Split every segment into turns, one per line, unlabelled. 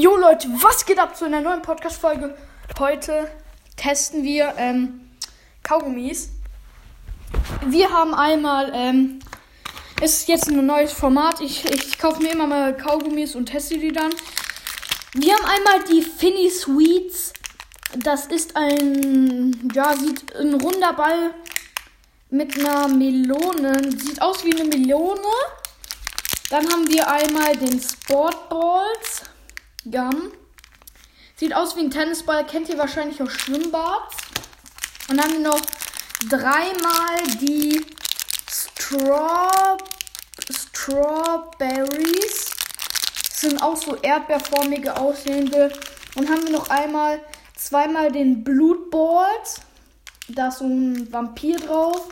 Jo Leute, was geht ab zu einer neuen Podcast-Folge? Heute testen wir ähm, Kaugummis. Wir haben einmal, ähm, ist jetzt ein neues Format. Ich, ich kaufe mir immer mal Kaugummis und teste die dann. Wir haben einmal die Finny Sweets. Das ist ein, ja, sieht ein runder Ball mit einer Melone. Sieht aus wie eine Melone. Dann haben wir einmal den Sportballs. Gum. Sieht aus wie ein Tennisball. Kennt ihr wahrscheinlich aus Schwimmbads. Und dann noch dreimal die Straw Strawberries. Das sind auch so erdbeerformige aussehende. Und haben wir noch einmal zweimal den Blutballs. Da ist so ein Vampir drauf.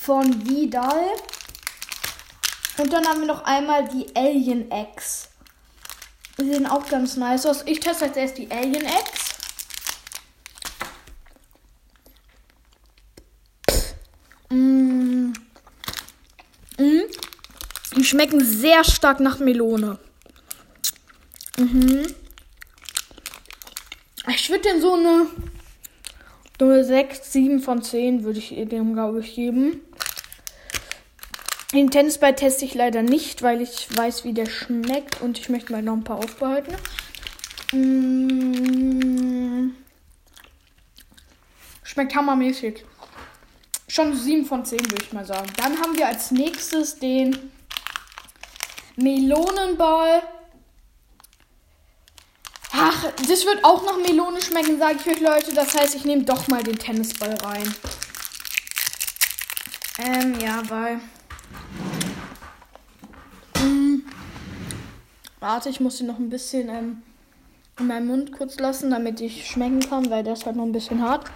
Von Vidal. Und dann haben wir noch einmal die Alien Eggs. Die sehen auch ganz nice aus. Ich teste als erst die Alien Eggs. Mm. Mm. Die schmecken sehr stark nach Melone. Mhm. Ich würde den so eine, so eine 6, 7 von 10 würde ich dem, glaube ich, geben. Den Tennisball teste ich leider nicht, weil ich weiß, wie der schmeckt und ich möchte mal noch ein paar aufbehalten. Mmh. Schmeckt hammermäßig. Schon 7 von 10 würde ich mal sagen. Dann haben wir als nächstes den Melonenball. Ach, das wird auch nach Melone schmecken, sage ich euch Leute. Das heißt, ich nehme doch mal den Tennisball rein. Ähm, ja, weil Warte, ich muss sie noch ein bisschen ähm, in meinem Mund kurz lassen, damit ich schmecken kann, weil der ist halt noch ein bisschen hart.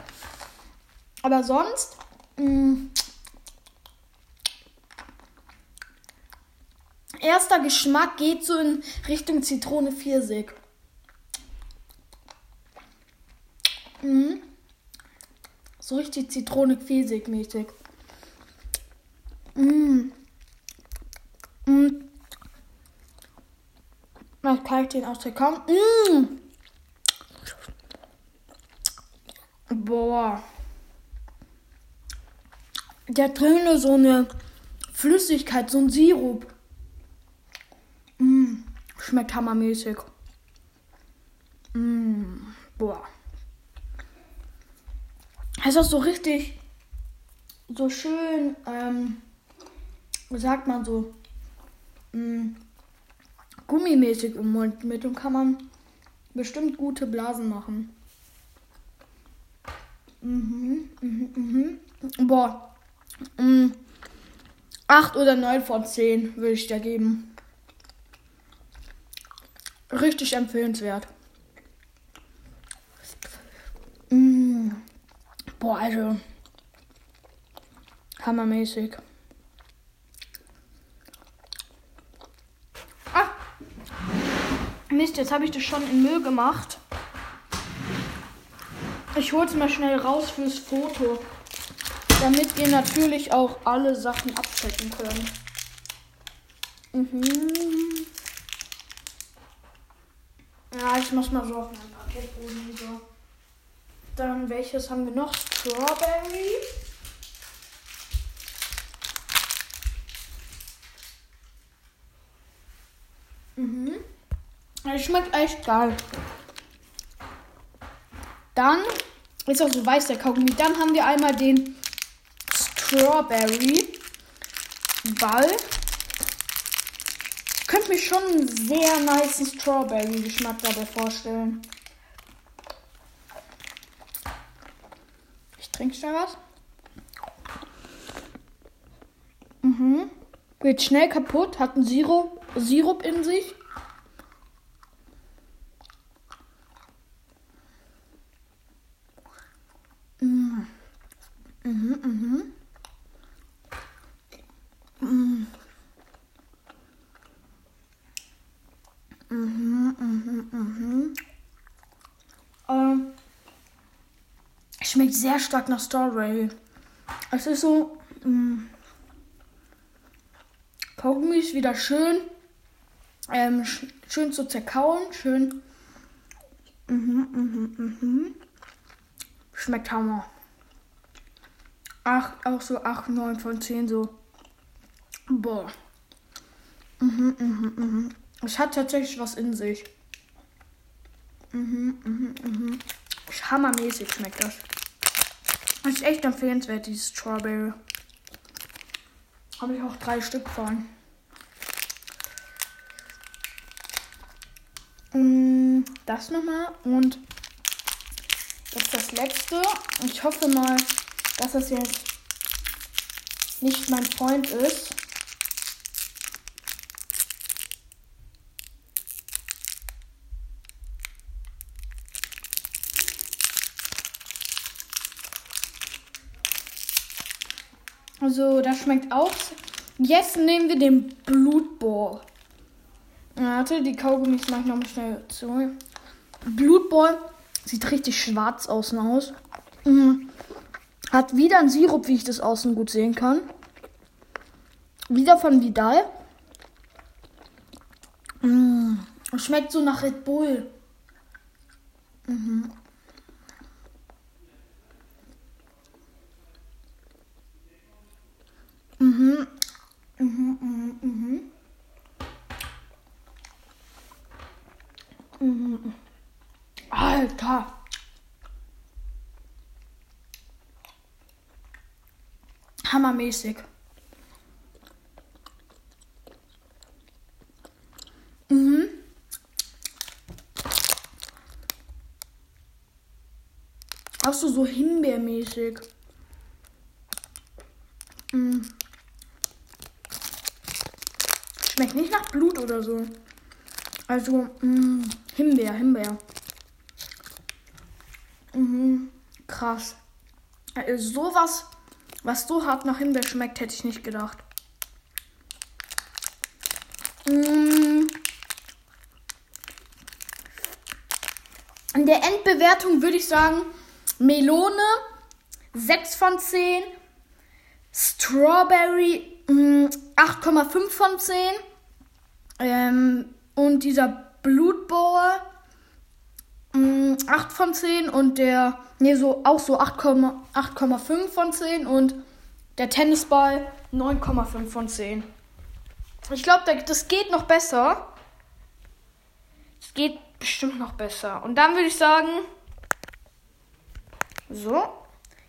Aber sonst. Mh, mm, erster Geschmack geht so in Richtung Zitrone Pfirsich. Mhm. So richtig Zitrone Pfirsich mäßig. Mhm. Mhm. Mal kann ich den aus der Kaum. Mmh. Boah. Der drin so eine Flüssigkeit, so ein Sirup. Mmh. Schmeckt hammermäßig. Mmh. Boah. Es ist so richtig, so schön, ähm, sagt man so, mh, mm, gummimäßig im Mund. Mit dem kann man bestimmt gute Blasen machen. Mhm, mhm, mhm. Boah. Mhm. 8 oder 9 von 10 würde ich da geben. Richtig empfehlenswert. Mhm. Boah, also. Hammermäßig. Mist, jetzt habe ich das schon in Müll gemacht. Ich hole es mal schnell raus fürs Foto. Damit ihr natürlich auch alle Sachen abchecken könnt. Mhm. Ja, ich muss mal so auf mein Parkettboden so. Dann welches haben wir noch? Strawberry. Mhm. Es schmeckt echt geil. Dann ist auch so weiß der Kaugummi. Dann haben wir einmal den Strawberry Ball. Könnte mir schon einen sehr nice Strawberry-Geschmack dabei vorstellen. Ich trinke schnell was. Mhm. Wird schnell kaputt, hat einen Sirup, Sirup in sich. Mhm. Mhm, mhm. Mhm. Mhm, mhm, mhm. Ähm, schmeckt sehr stark nach Strawberry. Es ist so. Mh, Kaugummi ist wieder schön. Ähm, schön zu zerkauen, schön Mhm, mhm, mhm. Schmeckt Hammer. Ach, auch so 8, 9 von 10 so. Boah. Mhm, mhm, mhm. Es hat tatsächlich was in sich. Mhm, mhm, mhm. Hammermäßig schmeckt das. Das ist echt empfehlenswert, dieses Strawberry. Habe ich auch drei Stück von. Mm, das nochmal und jetzt das letzte. Ich hoffe mal, dass das jetzt nicht mein Freund ist. Also, das schmeckt auch. Jetzt nehmen wir den Blutball. Warte, die Kaugummis mache ich nochmal schnell zu. Blutball sieht richtig schwarz außen aus. Mhm. Hat wieder ein Sirup, wie ich das außen gut sehen kann. Wieder von Vidal. Mhm. Schmeckt so nach Red Bull. Mhm. Mhm. Mhm, mhm, mhm. Mhm. Alter. Hammermäßig. Mhm. Auch so, so Himbeermäßig. Schmeckt nicht nach Blut oder so. Also, mh, mm, Himbeer, Himbeer. Mhm, krass. Also, sowas, was so hart nach Himbeer schmeckt, hätte ich nicht gedacht. Mhm. In der Endbewertung würde ich sagen, Melone 6 von 10, Strawberry 8,5 mm, von 10. Ähm, und dieser Blutbohr mh, 8 von 10 und der, nee, so auch so 8,5 von 10 und der Tennisball 9,5 von 10. Ich glaube, das geht noch besser. Es geht bestimmt noch besser. Und dann würde ich sagen, so.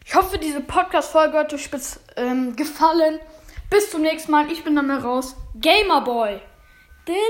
Ich hoffe, diese Podcast-Folge hat euch ähm, gefallen. Bis zum nächsten Mal. Ich bin dann mal raus. Gamerboy. トゥル